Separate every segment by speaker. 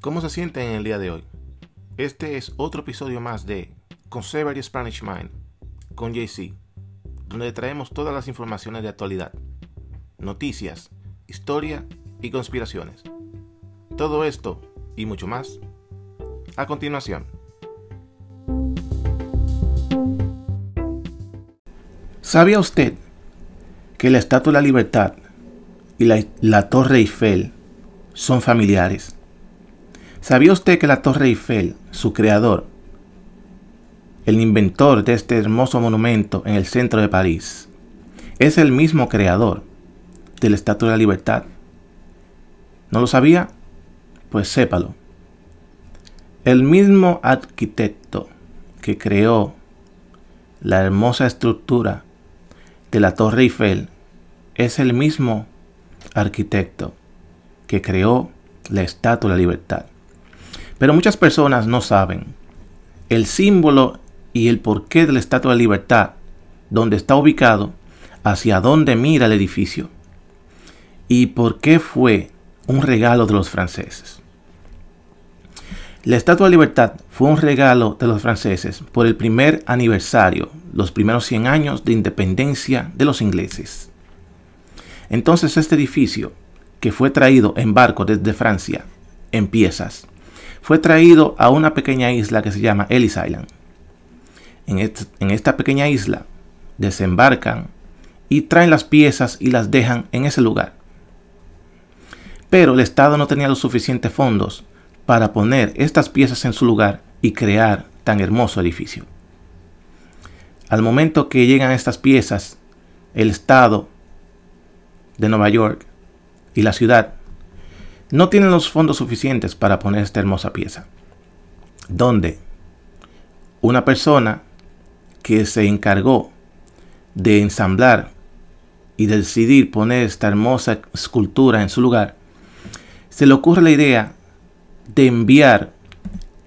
Speaker 1: ¿Cómo se sienten en el día de hoy? Este es otro episodio más de Conservative Spanish Mind con JC, donde traemos todas las informaciones de actualidad, noticias, historia y conspiraciones. Todo esto y mucho más a continuación. ¿Sabía usted que la Estatua de la Libertad y la, la Torre Eiffel son familiares? ¿Sabía usted que la Torre Eiffel, su creador, el inventor de este hermoso monumento en el centro de París, es el mismo creador de la Estatua de la Libertad? ¿No lo sabía? Pues sépalo. El mismo arquitecto que creó la hermosa estructura de la Torre Eiffel es el mismo arquitecto que creó la Estatua de la Libertad. Pero muchas personas no saben el símbolo y el porqué de la Estatua de Libertad, donde está ubicado, hacia dónde mira el edificio y por qué fue un regalo de los franceses. La Estatua de Libertad fue un regalo de los franceses por el primer aniversario, los primeros 100 años de independencia de los ingleses. Entonces este edificio, que fue traído en barco desde Francia, en piezas, fue traído a una pequeña isla que se llama Ellis Island. En, esta pequeña isla desembarcan y traen las piezas y las dejan en ese lugar. Pero el Estado no tenía los suficientes fondos para poner estas piezas en su lugar y crear tan hermoso edificio. Al momento que llegan estas piezas, el Estado de Nueva York y la ciudad no tienen los fondos suficientes para poner esta hermosa pieza. Donde una persona que se encargó de ensamblar y decidir poner esta hermosa escultura en su lugar, se le ocurre la idea de enviar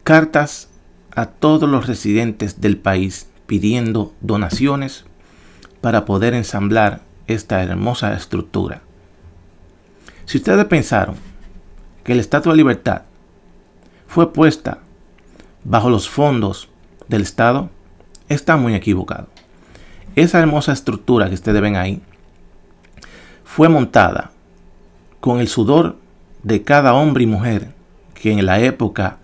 Speaker 1: cartas a todos los residentes del país pidiendo donaciones para poder ensamblar esta hermosa estructura. Si ustedes pensaron que la Estatua de Libertad fue puesta bajo los fondos del Estado, está muy equivocado. Esa hermosa estructura que ustedes ven ahí fue montada con el sudor de cada hombre y mujer que en la época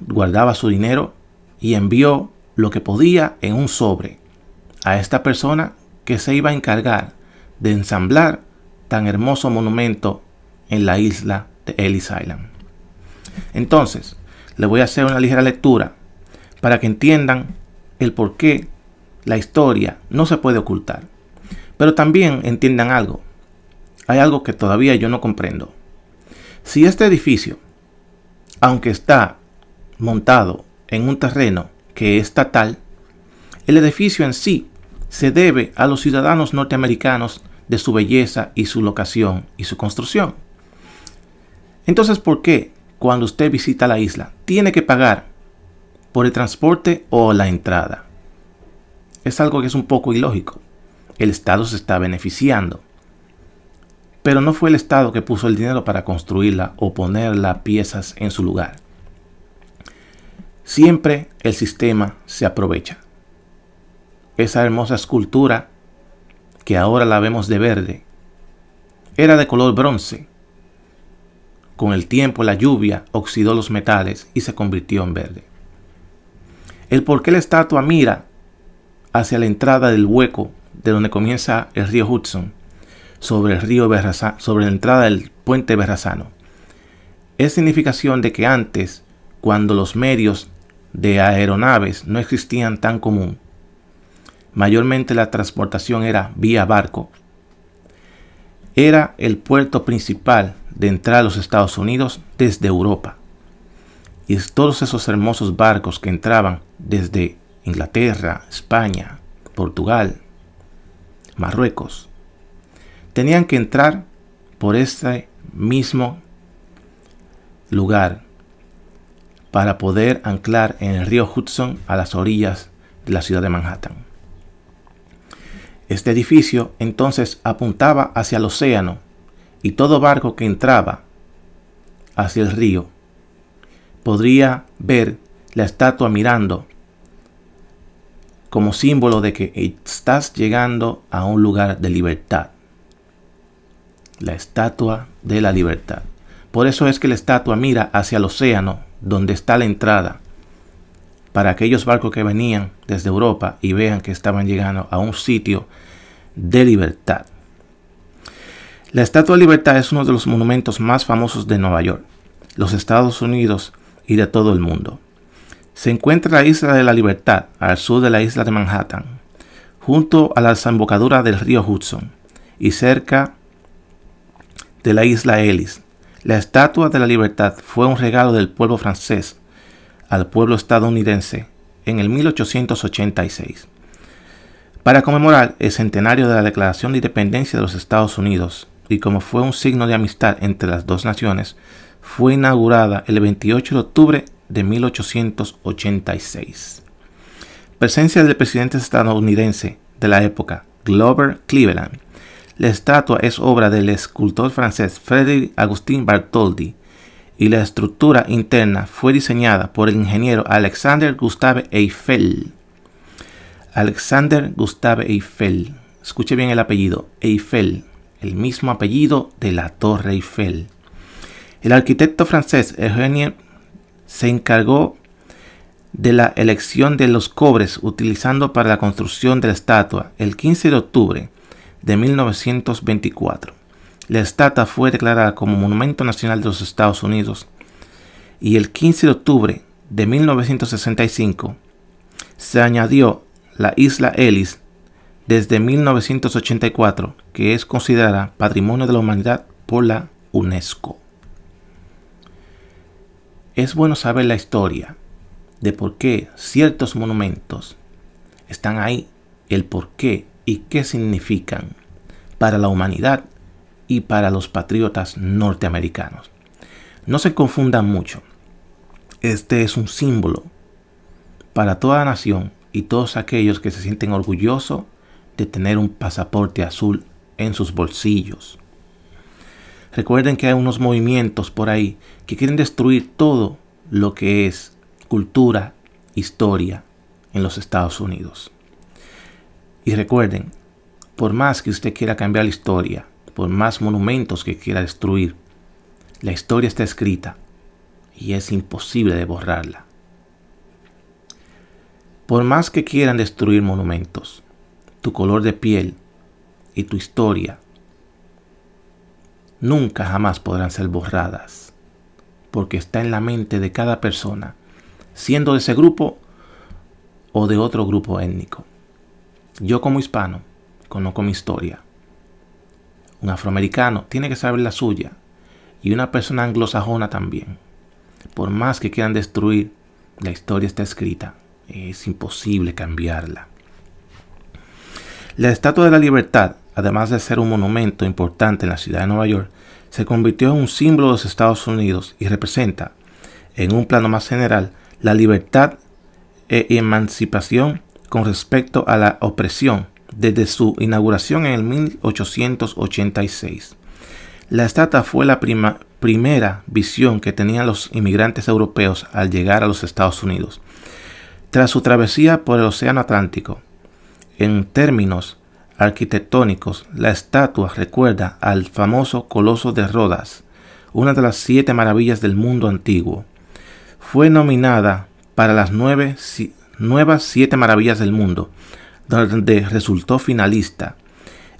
Speaker 1: guardaba su dinero y envió lo que podía en un sobre a esta persona que se iba a encargar de ensamblar tan hermoso monumento en la isla de Ellis Island. Entonces, le voy a hacer una ligera lectura para que entiendan el por qué la historia no se puede ocultar. Pero también entiendan algo. Hay algo que todavía yo no comprendo. Si este edificio, aunque está montado en un terreno que es estatal, el edificio en sí se debe a los ciudadanos norteamericanos de su belleza y su locación y su construcción. Entonces, ¿por qué cuando usted visita la isla tiene que pagar por el transporte o la entrada? Es algo que es un poco ilógico. El Estado se está beneficiando. Pero no fue el Estado que puso el dinero para construirla o poner las piezas en su lugar. Siempre el sistema se aprovecha. Esa hermosa escultura, que ahora la vemos de verde, era de color bronce con el tiempo la lluvia oxidó los metales y se convirtió en verde. El por qué la estatua mira hacia la entrada del hueco de donde comienza el río Hudson, sobre el río sobre la entrada del puente Berrazano, es significación de que antes, cuando los medios de aeronaves no existían tan común, mayormente la transportación era vía barco, era el puerto principal de entrar a los Estados Unidos desde Europa. Y todos esos hermosos barcos que entraban desde Inglaterra, España, Portugal, Marruecos, tenían que entrar por este mismo lugar para poder anclar en el río Hudson a las orillas de la ciudad de Manhattan. Este edificio entonces apuntaba hacia el océano y todo barco que entraba hacia el río podría ver la estatua mirando como símbolo de que estás llegando a un lugar de libertad. La estatua de la libertad. Por eso es que la estatua mira hacia el océano, donde está la entrada, para aquellos barcos que venían desde Europa y vean que estaban llegando a un sitio de libertad. La Estatua de Libertad es uno de los monumentos más famosos de Nueva York, los Estados Unidos y de todo el mundo. Se encuentra en la Isla de la Libertad, al sur de la isla de Manhattan, junto a la desembocadura del río Hudson y cerca de la isla Ellis. La Estatua de la Libertad fue un regalo del pueblo francés al pueblo estadounidense en el 1886 para conmemorar el centenario de la Declaración de Independencia de los Estados Unidos y como fue un signo de amistad entre las dos naciones, fue inaugurada el 28 de octubre de 1886. Presencia del presidente estadounidense de la época, Glover Cleveland. La estatua es obra del escultor francés Frédéric Agustin Bartholdi y la estructura interna fue diseñada por el ingeniero Alexander Gustave Eiffel. Alexander Gustave Eiffel. Escuche bien el apellido, Eiffel, el mismo apellido de la Torre Eiffel. El arquitecto francés Eugène se encargó de la elección de los cobres utilizando para la construcción de la estatua el 15 de octubre de 1924. La estatua fue declarada como Monumento Nacional de los Estados Unidos y el 15 de octubre de 1965 se añadió la isla Ellis desde 1984, que es considerada Patrimonio de la Humanidad por la UNESCO. Es bueno saber la historia de por qué ciertos monumentos están ahí, el por qué y qué significan para la humanidad y para los patriotas norteamericanos. No se confundan mucho. Este es un símbolo para toda nación y todos aquellos que se sienten orgullosos de tener un pasaporte azul en sus bolsillos. Recuerden que hay unos movimientos por ahí que quieren destruir todo lo que es cultura, historia en los Estados Unidos. Y recuerden, por más que usted quiera cambiar la historia, por más monumentos que quiera destruir, la historia está escrita y es imposible de borrarla. Por más que quieran destruir monumentos, tu color de piel y tu historia nunca jamás podrán ser borradas, porque está en la mente de cada persona, siendo de ese grupo o de otro grupo étnico. Yo como hispano conozco mi historia un afroamericano tiene que saber la suya y una persona anglosajona también. Por más que quieran destruir, la historia está escrita. Es imposible cambiarla. La Estatua de la Libertad, además de ser un monumento importante en la ciudad de Nueva York, se convirtió en un símbolo de los Estados Unidos y representa, en un plano más general, la libertad e emancipación con respecto a la opresión desde su inauguración en el 1886. La estatua fue la primera visión que tenían los inmigrantes europeos al llegar a los Estados Unidos. Tras su travesía por el Océano Atlántico, en términos arquitectónicos, la estatua recuerda al famoso Coloso de Rodas, una de las siete maravillas del mundo antiguo. Fue nominada para las nueve, nuevas siete maravillas del mundo, donde resultó finalista.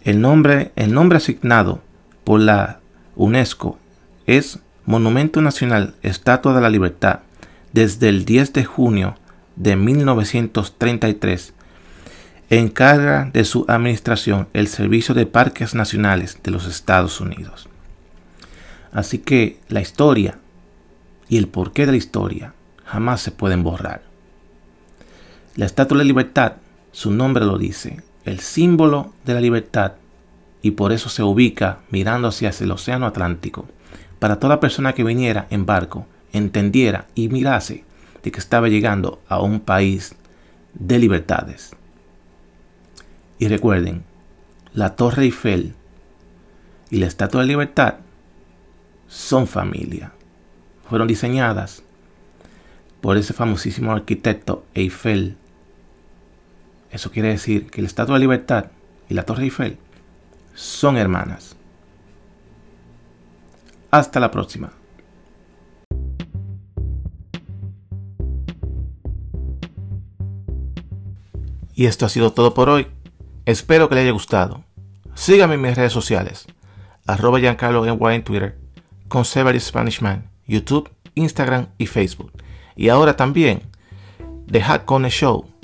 Speaker 1: El nombre, el nombre asignado por la UNESCO es Monumento Nacional Estatua de la Libertad desde el 10 de junio de 1933. Encarga de su administración el Servicio de Parques Nacionales de los Estados Unidos. Así que la historia y el porqué de la historia jamás se pueden borrar. La Estatua de la Libertad su nombre lo dice, el símbolo de la libertad, y por eso se ubica mirando hacia el océano Atlántico, para toda persona que viniera en barco, entendiera y mirase de que estaba llegando a un país de libertades. Y recuerden, la Torre Eiffel y la Estatua de Libertad son familia. Fueron diseñadas por ese famosísimo arquitecto Eiffel. Eso quiere decir que la Estatua de Libertad y la Torre Eiffel son hermanas. Hasta la próxima. Y esto ha sido todo por hoy. Espero que le haya gustado. Sígame en mis redes sociales. Arroba Giancarlo en Twitter. Conservative Spanish Man. YouTube, Instagram y Facebook. Y ahora también The Hack Show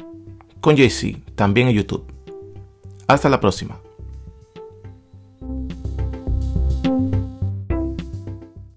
Speaker 1: con JC, también en YouTube. Hasta la próxima.